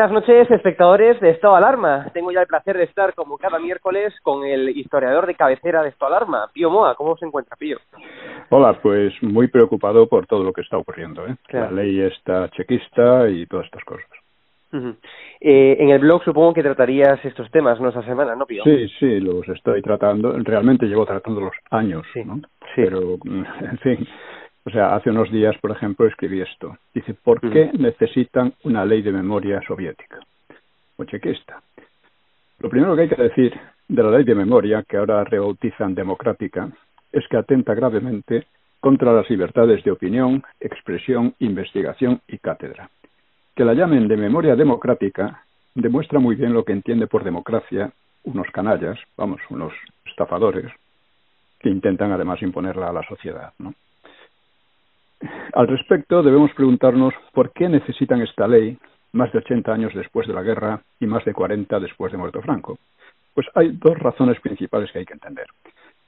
Buenas noches, espectadores de Estado Alarma. Tengo ya el placer de estar, como cada miércoles, con el historiador de cabecera de Estado Alarma, Pío Moa. ¿Cómo se encuentra, Pío? Hola, pues muy preocupado por todo lo que está ocurriendo. ¿eh? La ley está chequista y todas estas cosas. eh, en el blog supongo que tratarías estos temas, ¿no? Esta semana, ¿no, Pío? Sí, sí, los estoy tratando. Realmente llevo tratando los años, ¿no? Sí. Pero, en fin, o sea, hace unos días, por ejemplo, escribí esto. Dice, ¿por qué necesitan una ley de memoria soviética? O chequista. Lo primero que hay que decir de la ley de memoria, que ahora rebautizan democrática, es que atenta gravemente contra las libertades de opinión, expresión, investigación y cátedra. Que la llamen de memoria democrática demuestra muy bien lo que entiende por democracia unos canallas, vamos, unos estafadores, que intentan además imponerla a la sociedad. ¿no? Al respecto, debemos preguntarnos por qué necesitan esta ley más de 80 años después de la guerra y más de 40 después de muerto Franco. Pues hay dos razones principales que hay que entender.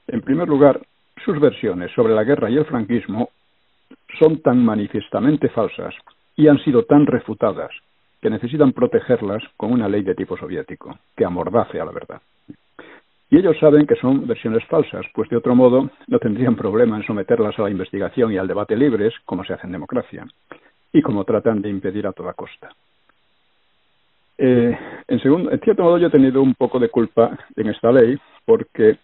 En primer lugar, sus versiones sobre la guerra y el franquismo son tan manifiestamente falsas y han sido tan refutadas que necesitan protegerlas con una ley de tipo soviético, que amordace a la verdad. Y ellos saben que son versiones falsas, pues de otro modo no tendrían problema en someterlas a la investigación y al debate libres, como se hace en democracia, y como tratan de impedir a toda costa. Eh, en, segundo, en cierto modo yo he tenido un poco de culpa en esta ley, porque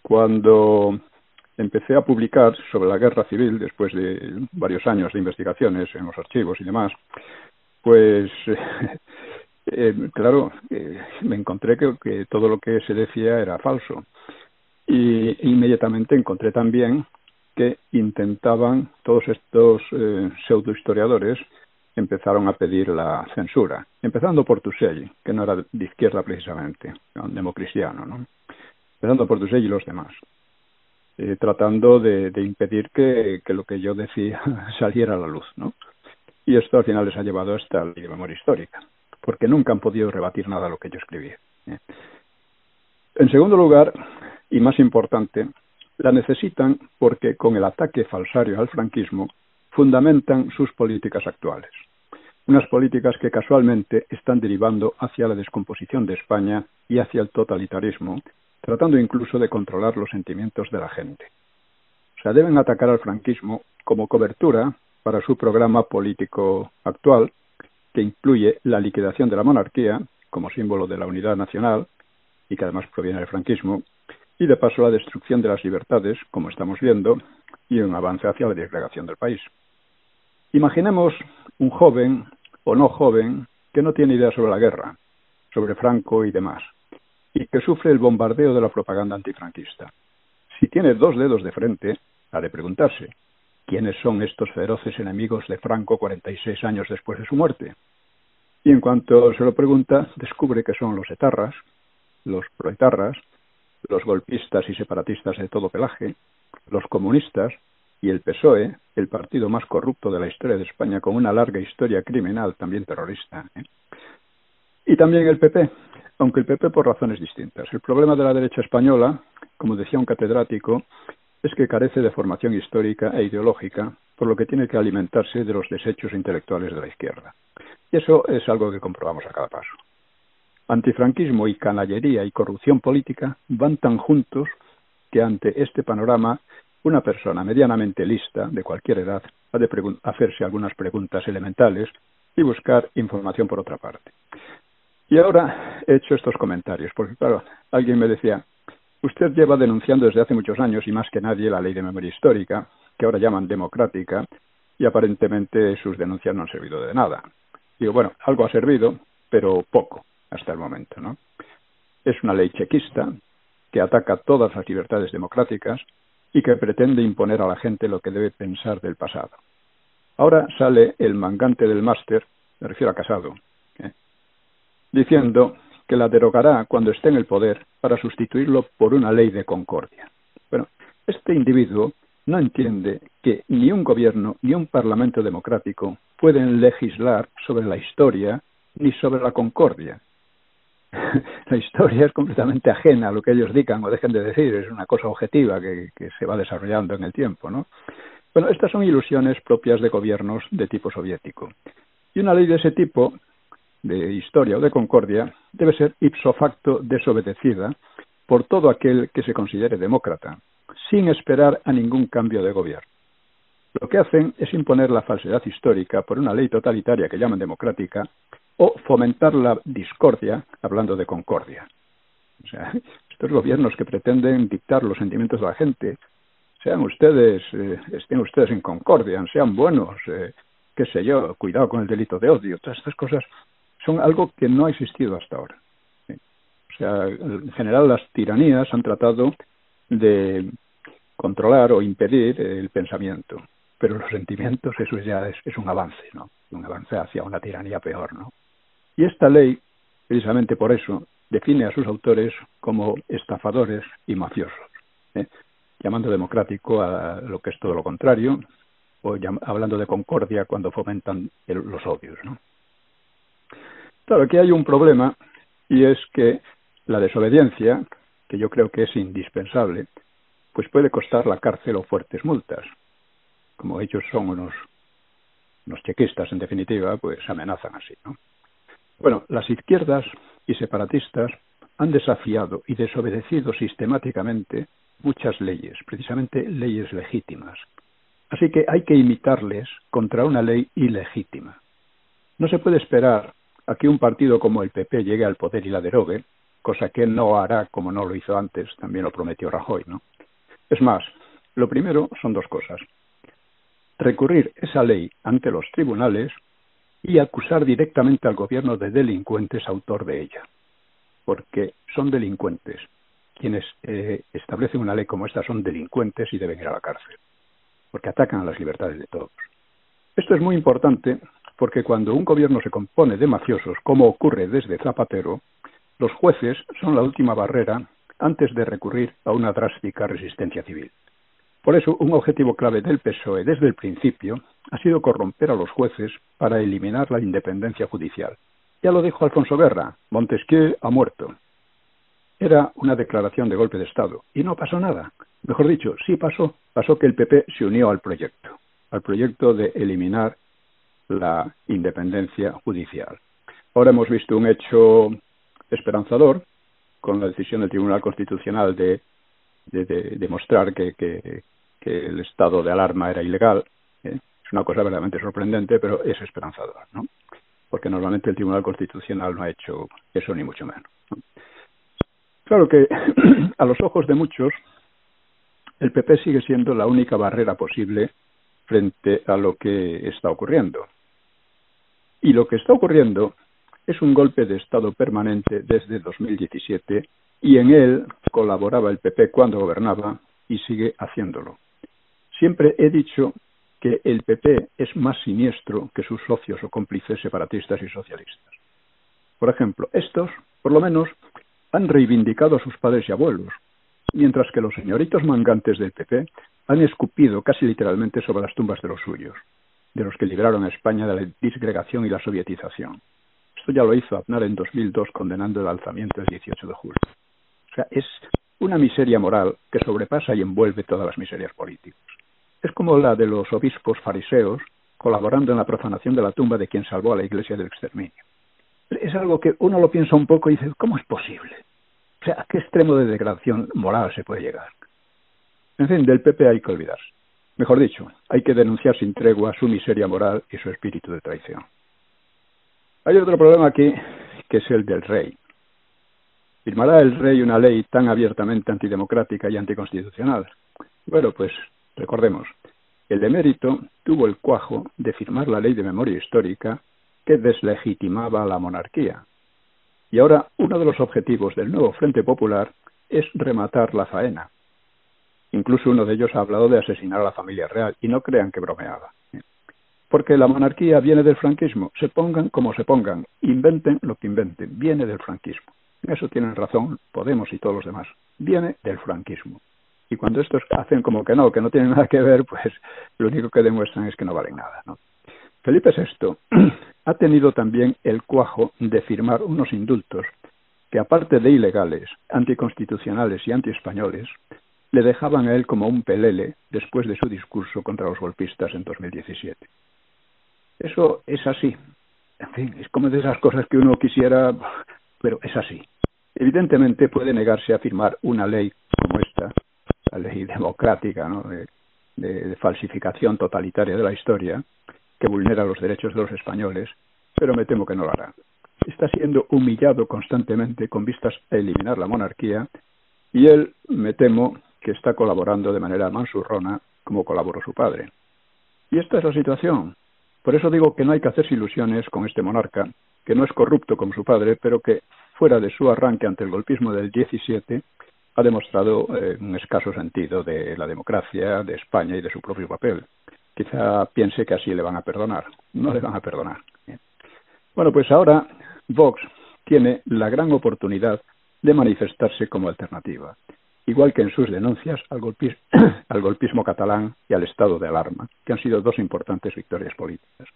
cuando empecé a publicar sobre la guerra civil, después de varios años de investigaciones en los archivos y demás, pues eh, claro, eh, me encontré que, todo lo que se decía era falso. Y inmediatamente encontré también que intentaban, todos estos eh, pseudohistoriadores, empezaron a pedir la censura, empezando por Tusell, que no era de izquierda precisamente, un democristiano, ¿no? empezando por Tusell y los demás, eh, tratando de, impedir que, que, lo que yo decía saliera a la luz. ¿no? Y esto al final les ha llevado hasta la memoria histórica porque nunca han podido rebatir nada de lo que yo escribí. ¿eh? En segundo lugar, y más importante, la necesitan porque con el ataque falsario al franquismo fundamentan sus políticas actuales. Unas políticas que casualmente están derivando hacia la descomposición de España y hacia el totalitarismo, tratando incluso de controlar los sentimientos de la gente. O sea, deben atacar al franquismo como cobertura para su programa político actual, que incluye la liquidación de la monarquía como símbolo de la unidad nacional y que además proviene del franquismo, y de paso la destrucción de las libertades, como estamos viendo, y un avance hacia la disgregación del país. Imaginemos un joven o no joven que no tiene idea sobre la guerra, sobre Franco y demás, y que sufre el bombardeo de la propaganda antifranquista. Si tiene dos dedos de frente, ha de preguntarse, quiénes son estos feroces enemigos de Franco 46 años después de su muerte. Y en cuanto se lo pregunta, descubre que son los etarras, los proetarras, los golpistas y separatistas de todo pelaje, los comunistas y el PSOE, el partido más corrupto de la historia de España con una larga historia criminal, también terrorista. ¿eh? Y también el PP, aunque el PP por razones distintas. El problema de la derecha española, como decía un catedrático, es que carece de formación histórica e ideológica, por lo que tiene que alimentarse de los desechos intelectuales de la izquierda. Y eso es algo que comprobamos a cada paso. Antifranquismo y canallería y corrupción política van tan juntos que ante este panorama una persona medianamente lista, de cualquier edad, ha de hacerse algunas preguntas elementales y buscar información por otra parte. Y ahora he hecho estos comentarios, porque claro, alguien me decía, Usted lleva denunciando desde hace muchos años y más que nadie la ley de memoria histórica, que ahora llaman democrática, y aparentemente sus denuncias no han servido de nada. Digo, bueno, algo ha servido, pero poco hasta el momento, ¿no? Es una ley chequista que ataca todas las libertades democráticas y que pretende imponer a la gente lo que debe pensar del pasado. Ahora sale el mangante del máster, me refiero a Casado, ¿eh? diciendo que la derogará cuando esté en el poder para sustituirlo por una ley de concordia. Bueno, este individuo no entiende que ni un gobierno ni un parlamento democrático pueden legislar sobre la historia ni sobre la concordia. la historia es completamente ajena a lo que ellos digan o dejen de decir, es una cosa objetiva que, que se va desarrollando en el tiempo, ¿no? Bueno, estas son ilusiones propias de gobiernos de tipo soviético. Y una ley de ese tipo de historia o de concordia debe ser ipso facto desobedecida por todo aquel que se considere demócrata, sin esperar a ningún cambio de gobierno. Lo que hacen es imponer la falsedad histórica por una ley totalitaria que llaman democrática o fomentar la discordia hablando de concordia. O sea, estos gobiernos que pretenden dictar los sentimientos de la gente, sean ustedes, eh, estén ustedes en concordia, sean buenos, eh, qué sé yo, cuidado con el delito de odio, todas estas cosas son algo que no ha existido hasta ahora. O sea, en general las tiranías han tratado de controlar o impedir el pensamiento, pero los sentimientos eso ya es, un avance, ¿no? Un avance hacia una tiranía peor, ¿no? Y esta ley, precisamente por eso, define a sus autores como estafadores y mafiosos, ¿eh? llamando democrático a lo que es todo lo contrario, o hablando de concordia cuando fomentan los odios. ¿no? Claro, aquí hay un problema y es que la desobediencia, que yo creo que es indispensable, pues puede costar la cárcel o fuertes multas. Como ellos son unos, unos chequistas, en definitiva, pues amenazan así. ¿no? Bueno, las izquierdas y separatistas han desafiado y desobedecido sistemáticamente muchas leyes, precisamente leyes legítimas. Así que hay que imitarles contra una ley ilegítima. No se puede esperar a que un partido como el PP llegue al poder y la derogue, cosa que no hará como no lo hizo antes, también lo prometió Rajoy, ¿no? Es más, lo primero son dos cosas. Recurrir esa ley ante los tribunales y acusar directamente al gobierno de delincuentes autor de ella, porque son delincuentes. Quienes eh, establecen una ley como esta son delincuentes y deben ir a la cárcel, porque atacan a las libertades de todos. Esto es muy importante porque cuando un gobierno se compone de mafiosos, como ocurre desde Zapatero, los jueces son la última barrera antes de recurrir a una drástica resistencia civil. Por eso, un objetivo clave del PSOE desde el principio ha sido corromper a los jueces para eliminar la independencia judicial. Ya lo dijo Alfonso Guerra, Montesquieu ha muerto. Era una declaración de golpe de Estado y no pasó nada. Mejor dicho, sí pasó. Pasó que el PP se unió al proyecto, al proyecto de eliminar la independencia judicial. Ahora hemos visto un hecho esperanzador con la decisión del Tribunal Constitucional de, demostrar que, que el estado de alarma era ilegal. ¿eh? Es una cosa verdaderamente sorprendente, pero es esperanzador, ¿no? Porque normalmente el Tribunal Constitucional no ha hecho eso ni mucho menos. Claro que a los ojos de muchos el PP sigue siendo la única barrera posible frente a lo que está ocurriendo. Y lo que está ocurriendo es un golpe de Estado permanente desde 2017 y en él colaboraba el PP cuando gobernaba y sigue haciéndolo. Siempre he dicho que el PP es más siniestro que sus socios o cómplices separatistas y socialistas. Por ejemplo, estos, por lo menos, han reivindicado a sus padres y abuelos, mientras que los señoritos mangantes del PP han escupido casi literalmente sobre las tumbas de los suyos, de los que libraron a España de la disgregación y la sovietización. Esto ya lo hizo Aznar en 2002 condenando el alzamiento del 18 de julio. O sea, es una miseria moral que sobrepasa y envuelve todas las miserias políticas es como la de los obispos fariseos colaborando en la profanación de la tumba de quien salvó a la iglesia del exterminio. Es algo que uno lo piensa un poco y dice, ¿cómo es posible? O sea, ¿a qué extremo de degradación moral se puede llegar? En fin, del PP hay que olvidarse. Mejor dicho, hay que denunciar sin tregua su miseria moral y su espíritu de traición. Hay otro problema aquí, que es el del rey. ¿Firmará el rey una ley tan abiertamente antidemocrática y anticonstitucional? Bueno, pues Recordemos, el emérito tuvo el cuajo de firmar la ley de memoria histórica que deslegitimaba la monarquía. Y ahora uno de los objetivos del nuevo Frente Popular es rematar la faena. Incluso uno de ellos ha hablado de asesinar a la familia real y no crean que bromeaba. Porque la monarquía viene del franquismo. Se pongan como se pongan, inventen lo que inventen, viene del franquismo. Eso tienen razón Podemos y todos los demás. Viene del franquismo. Y cuando estos hacen como que no, que no tienen nada que ver, pues lo único que demuestran es que no valen nada. ¿no? Felipe VI ha tenido también el cuajo de firmar unos indultos que, aparte de ilegales, anticonstitucionales y antiespañoles, le dejaban a él como un pelele después de su discurso contra los golpistas en 2017. Eso es así. en fin, es como de esas cosas que uno quisiera, pero es así. Evidentemente puede negarse a firmar una ley como esta, la ley democrática, ¿no? de, de falsificación totalitaria de la historia, que vulnera los derechos de los españoles, pero me temo que no lo hará. Está siendo humillado constantemente con vistas a eliminar la monarquía y él, me temo, que está colaborando de manera mansurrona como colaboró su padre. Y esta es la situación. Por eso digo que no hay que hacerse ilusiones con este monarca, que no es corrupto como su padre, pero que, fuera de su arranque ante el golpismo del 17, ha demostrado eh, un escaso sentido de la democracia, de España y de su propio papel. Quizá piense que así le van a perdonar. No le van a perdonar. Bueno, pues ahora Vox tiene la gran oportunidad de manifestarse como alternativa, igual que en sus denuncias al golpismo, al golpismo catalán y al estado de alarma, que han sido dos importantes victorias políticas.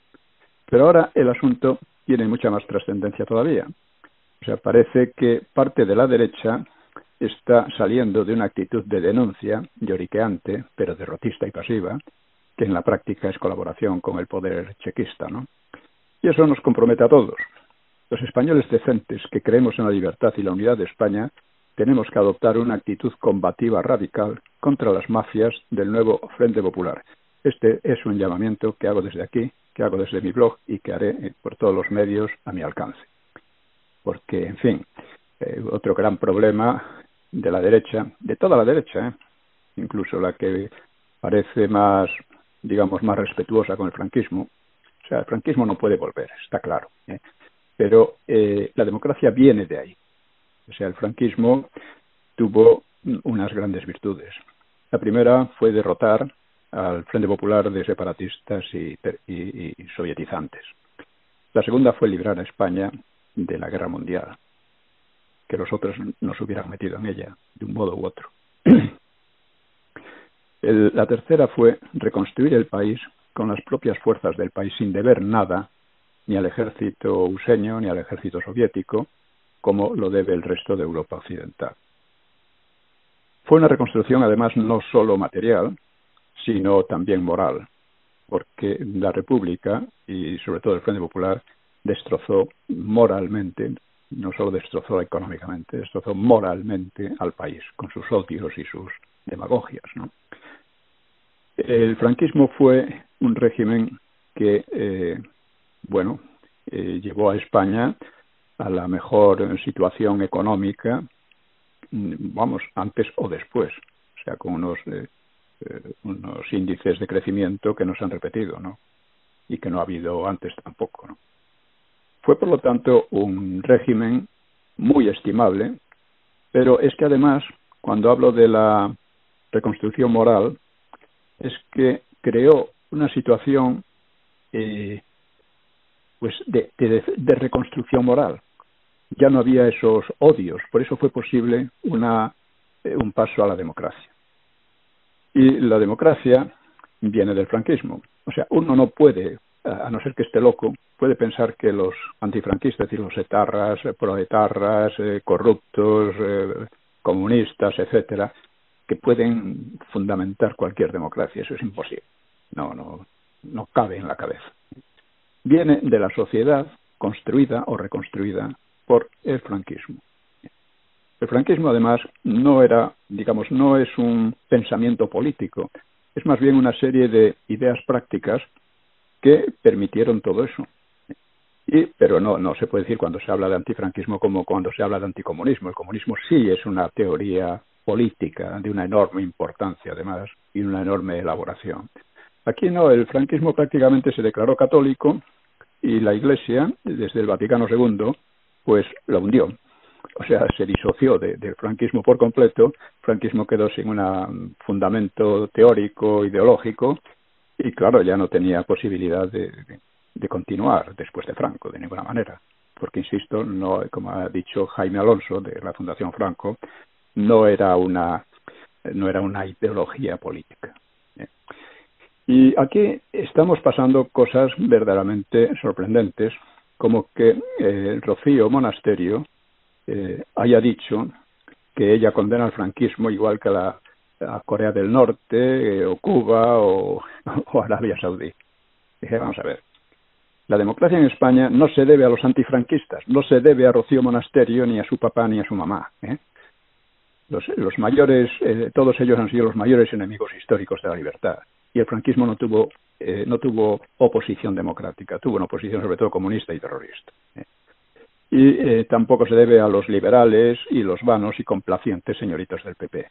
Pero ahora el asunto tiene mucha más trascendencia todavía. O sea, parece que parte de la derecha está saliendo de una actitud de denuncia lloriqueante, pero derrotista y pasiva, que en la práctica es colaboración con el poder chequista, ¿no? Y eso nos compromete a todos. Los españoles decentes que creemos en la libertad y la unidad de España tenemos que adoptar una actitud combativa radical contra las mafias del nuevo Frente Popular. Este es un llamamiento que hago desde aquí, que hago desde mi blog y que haré eh, por todos los medios a mi alcance. Porque, en fin, eh, otro gran problema de la derecha, de toda la derecha, ¿eh? incluso la que parece más digamos, más respetuosa con el franquismo. O sea, el franquismo no puede volver, está claro. Pero la democracia viene de ahí. O sea, el franquismo tuvo unas grandes virtudes. La primera fue derrotar al Frente Popular de separatistas y, y, y sovietizantes. La segunda fue librar a España de la guerra mundial, que los otros nos hubieran metido en ella, de un modo u otro. La tercera fue reconstruir el país con las propias fuerzas del país sin deber nada ni al ejército useño ni al ejército soviético, como lo debe el resto de Europa occidental. Fue una reconstrucción además no solo material, sino también moral, porque la República y sobre todo el Frente Popular destrozó moralmente, no solo destrozó económicamente, destrozó moralmente al país con sus odios y sus demagogias. El franquismo fue un régimen que, eh, bueno, eh, llevó a España a la mejor situación económica, mm, vamos, antes o después, o sea, con unos, eh, eh, unos índices de crecimiento que no se han repetido, ¿no? Y que no ha habido antes tampoco, ¿no? Fue, por lo tanto, un régimen muy estimable, pero es que además, cuando hablo de la reconstrucción moral, es que creó una situación eh, pues de, reconstrucción moral. Ya no había esos odios, por eso fue posible una, eh, un paso a la democracia. Y la democracia viene del franquismo. O sea, uno no puede, a no ser que esté loco, puede pensar que los antifranquistas, es decir, los etarras, proetarras, eh, corruptos, eh, comunistas, etcétera, que pueden fundamentar cualquier democracia. Eso es imposible. No, no, no cabe en la cabeza. Viene de la sociedad construida o reconstruida por el franquismo. El franquismo, además, no era, digamos, no es un pensamiento político, es más bien una serie de ideas prácticas que permitieron todo eso. Y, pero no, no se puede decir cuando se habla de antifranquismo como cuando se habla de anticomunismo. El comunismo sí es una teoría política de una enorme importancia, además, y una enorme elaboración. Aquí no, el franquismo prácticamente se declaró católico y la Iglesia, desde el Vaticano II, pues la hundió. O sea, se disoció de, del franquismo por completo. El franquismo quedó sin un fundamento teórico, ideológico, y claro, ya no tenía posibilidad de, de, de continuar después de Franco, de ninguna manera porque insisto, no, como ha dicho Jaime Alonso de la Fundación Franco, no era una no era una ideología política. ¿eh? Y aquí estamos pasando cosas verdaderamente sorprendentes, como que eh, Rocío Monasterio eh, haya dicho que ella condena al franquismo igual que la, a Corea del Norte, eh, o Cuba, o, Arabia Saudí. Dije, vamos a ver, La democracia en España no se debe a los antifranquistas, no se debe a Rocío Monasterio, ni a su papá, ni a su mamá. ¿eh? Los, los, mayores, todos ellos han sido los mayores enemigos históricos de la libertad. Y el franquismo no tuvo, eh, no tuvo oposición democrática, tuvo una oposición sobre todo comunista y terrorista. ¿eh? Y eh, tampoco se debe a los liberales y los vanos y complacientes señoritos del PP.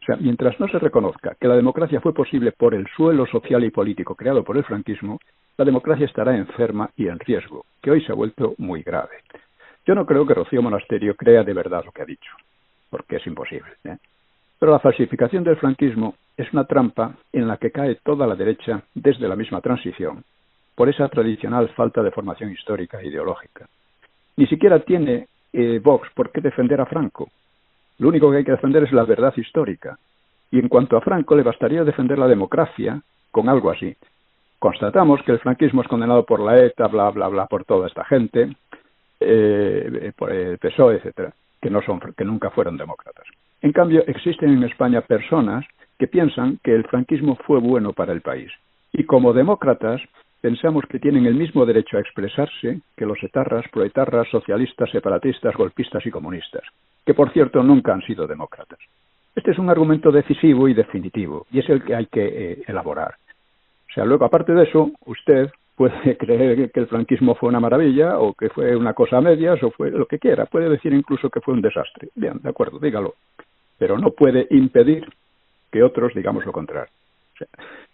O sea, mientras no se reconozca que la democracia fue posible por el suelo social y político creado por el franquismo, la democracia estará enferma y en riesgo, que hoy se ha vuelto muy grave. Yo no creo que Rocío Monasterio crea de verdad lo que ha dicho, porque es imposible. ¿eh? Pero la falsificación del franquismo es una trampa en la que cae toda la derecha desde la misma transición, por esa tradicional falta de formación histórica e ideológica. Ni siquiera tiene eh, Vox por qué defender a Franco. Lo único que hay que defender es la verdad histórica. Y en cuanto a Franco, le bastaría defender la democracia con algo así. Constatamos que el franquismo es condenado por la ETA, bla, bla, bla, por toda esta gente, eh, por el PSOE, etcétera, que, no son, que nunca fueron demócratas. En cambio, existen en España personas que piensan que el franquismo fue bueno para el país. Y como demócratas, pensamos que tienen el mismo derecho a expresarse que los etarras, proetarras, socialistas, separatistas, golpistas y comunistas, que por cierto nunca han sido demócratas. Este es un argumento decisivo y definitivo, y es el que hay que eh, elaborar. O sea, luego, aparte de eso, usted puede creer que el franquismo fue una maravilla o que fue una cosa a medias o fue lo que quiera. Puede decir incluso que fue un desastre. Bien, de acuerdo, dígalo. Pero no puede impedir que otros digamos lo contrario. O sea,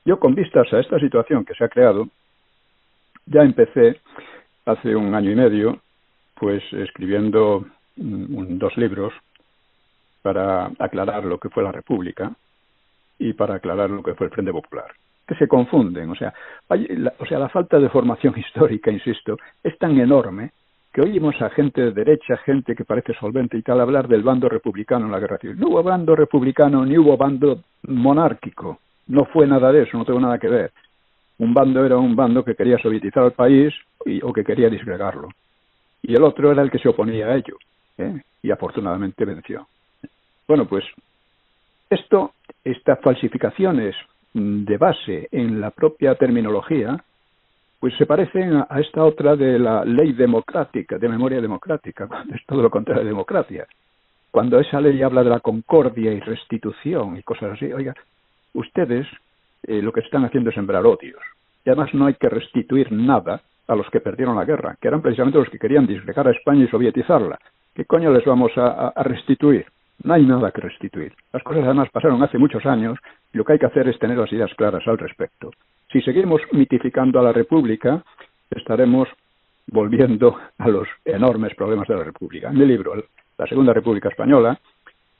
yo, con vistas a esta situación que se ha creado, ya empecé hace un año y medio, pues escribiendo dos libros para aclarar lo que fue la República y para aclarar lo que fue el Frente Popular que se confunden. O sea, o sea, la falta de formación histórica, insisto, es tan enorme que oímos a gente de derecha, gente que parece solvente y tal, hablar del bando republicano en la guerra civil. No hubo bando republicano ni hubo bando monárquico. No fue nada de eso, no tuvo nada que ver. Un bando era un bando que quería sovietizar al país y, o que quería disgregarlo. Y el otro era el que se oponía a ello. ¿eh? Y afortunadamente venció. Bueno, pues esto, estas falsificaciones de base en la propia terminología, pues se parecen a, esta otra de la ley democrática, de memoria democrática, cuando es todo lo contrario de democracia. Cuando esa ley habla de la concordia y restitución y cosas así, oiga, ustedes eh, lo que están haciendo es sembrar odios. Y además no hay que restituir nada a los que perdieron la guerra, que eran precisamente los que querían disgregar a España y sovietizarla. ¿Qué coño les vamos a restituir? No hay nada que restituir. Las cosas además pasaron hace muchos años y lo que hay que hacer es tener las ideas claras al respecto. Si seguimos mitificando a la República, estaremos volviendo a los enormes problemas de la República. En mi libro, La Segunda República Española,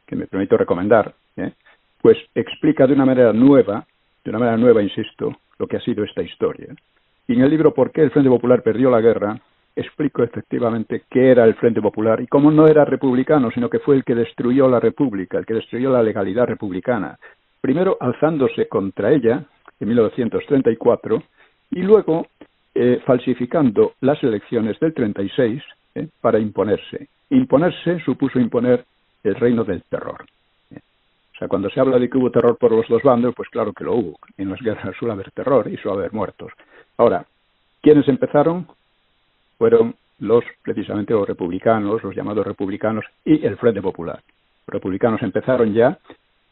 que me permito recomendar, ¿eh? pues explica de una manera nueva, de una manera nueva, insisto, lo que ha sido esta historia. Y en el libro ¿Por qué el Frente Popular perdió la guerra? explico efectivamente qué era el Frente Popular y cómo no era republicano, sino que fue el que destruyó la República, el que destruyó la legalidad republicana. Primero alzándose contra ella en 1934 y luego eh, falsificando las elecciones del 36 eh, para imponerse. Imponerse supuso imponer el reino del terror. O sea, cuando se habla de que hubo terror por los dos bandos, pues claro que lo hubo. En las guerras suele haber terror y suele haber muertos. Ahora, ¿quiénes empezaron? fueron los precisamente los republicanos, los llamados republicanos y el Frente Popular. Los republicanos empezaron ya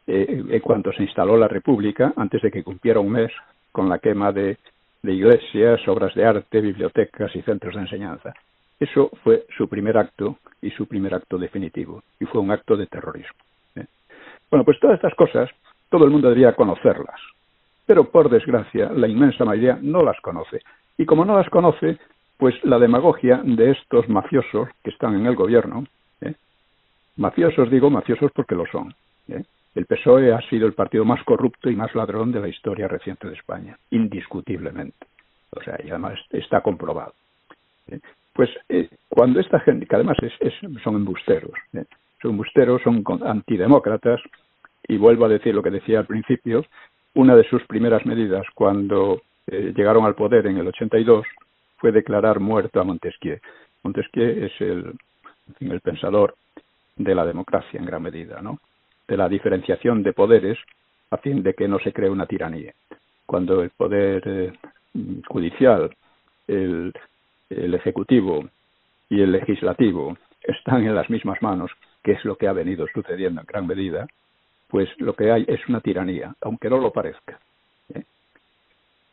eh, en cuanto se instaló la República, antes de que cumpliera un mes, con la quema de, iglesias, obras de arte, bibliotecas y centros de enseñanza. Eso fue su primer acto y su primer acto definitivo, y fue un acto de terrorismo. ¿eh? Bueno, pues todas estas cosas todo el mundo debería conocerlas, pero por desgracia la inmensa mayoría no las conoce. Y como no las conoce, pues la demagogia de estos mafiosos que están en el gobierno, ¿eh? mafiosos digo mafiosos porque lo son. ¿eh? El PSOE ha sido el partido más corrupto y más ladrón de la historia reciente de España, indiscutiblemente. O sea, y además está comprobado. ¿eh? Pues cuando esta gente, que además son embusteros, son embusteros, son antidemócratas, y vuelvo a decir lo que decía al principio, una de sus primeras medidas cuando llegaron al poder en el 82 fue declarar muerto a Montesquieu. Montesquieu es el pensador de la democracia en gran medida, ¿no? De la diferenciación de poderes a fin de que no se cree una tiranía. Cuando el poder eh, judicial, el el Ejecutivo y el Legislativo están en las mismas manos, que es lo que ha venido sucediendo en gran medida, pues lo que hay es una tiranía, aunque no lo parezca. ¿eh?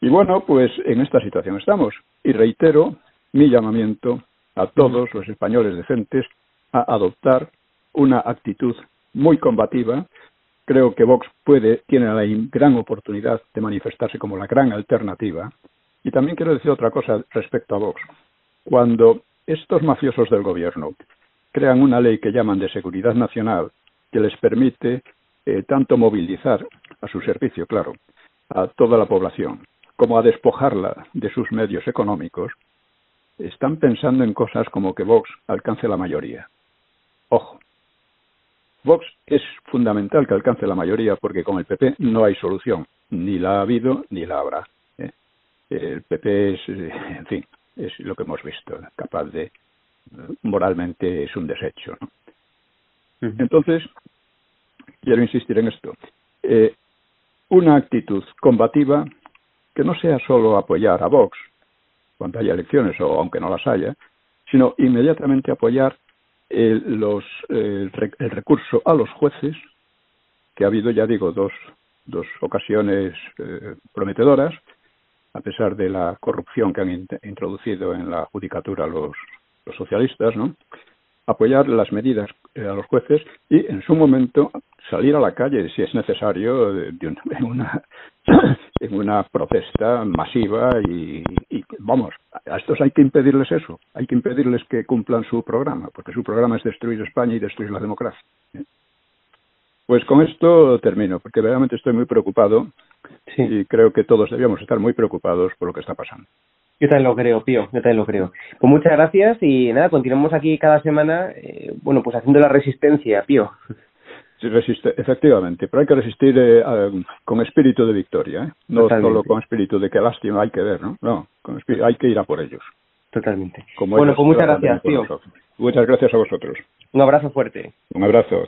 Y bueno, pues en esta situación estamos. Y reitero mi llamamiento a todos los españoles decentes a adoptar una actitud muy combativa. Creo que Vox puede, tiene la gran oportunidad de manifestarse como la gran alternativa. Y también quiero decir otra cosa respecto a Vox. Cuando estos mafiosos del gobierno crean una ley que llaman de seguridad nacional que les permite eh, tanto movilizar a su servicio, claro, a toda la población, como a despojarla de sus medios económicos, están pensando en cosas como que Vox alcance la mayoría. Ojo, Vox es fundamental que alcance la mayoría porque con el PP no hay solución, ni la ha habido ni la habrá. ¿eh? El PP es, eh, en fin, es lo que hemos visto, capaz de, moralmente es un desecho. Entonces, quiero insistir en esto. Eh, una actitud combativa que no sea solo apoyar a Vox cuando haya elecciones o aunque no las haya, sino inmediatamente apoyar el, los, el, recurso a los jueces, que ha habido, ya digo, dos, dos ocasiones eh, prometedoras, a pesar de la corrupción que han introducido en la judicatura los, los socialistas, ¿no? apoyar las medidas eh, a los jueces y en su momento salir a la calle si es necesario de, una en una protesta masiva y, vamos a estos hay que impedirles eso hay que impedirles que cumplan su programa porque su programa es destruir España y destruir la democracia ¿eh? pues con esto termino porque realmente estoy muy preocupado y creo que todos debíamos estar muy preocupados por lo que está pasando yo también lo creo, Pío, yo también lo creo. Pues muchas gracias y nada, continuamos aquí cada semana, eh, bueno, pues haciendo la resistencia, Pío. Resiste, efectivamente, pero hay que resistir eh, con espíritu de victoria, ¿eh? no solo con espíritu de que lástima hay que ver, ¿no? No, con espíritu, hay que ir a por ellos. Totalmente. bueno, pues muchas gracias, Pío. Muchas gracias a vosotros. Un abrazo fuerte. Un abrazo.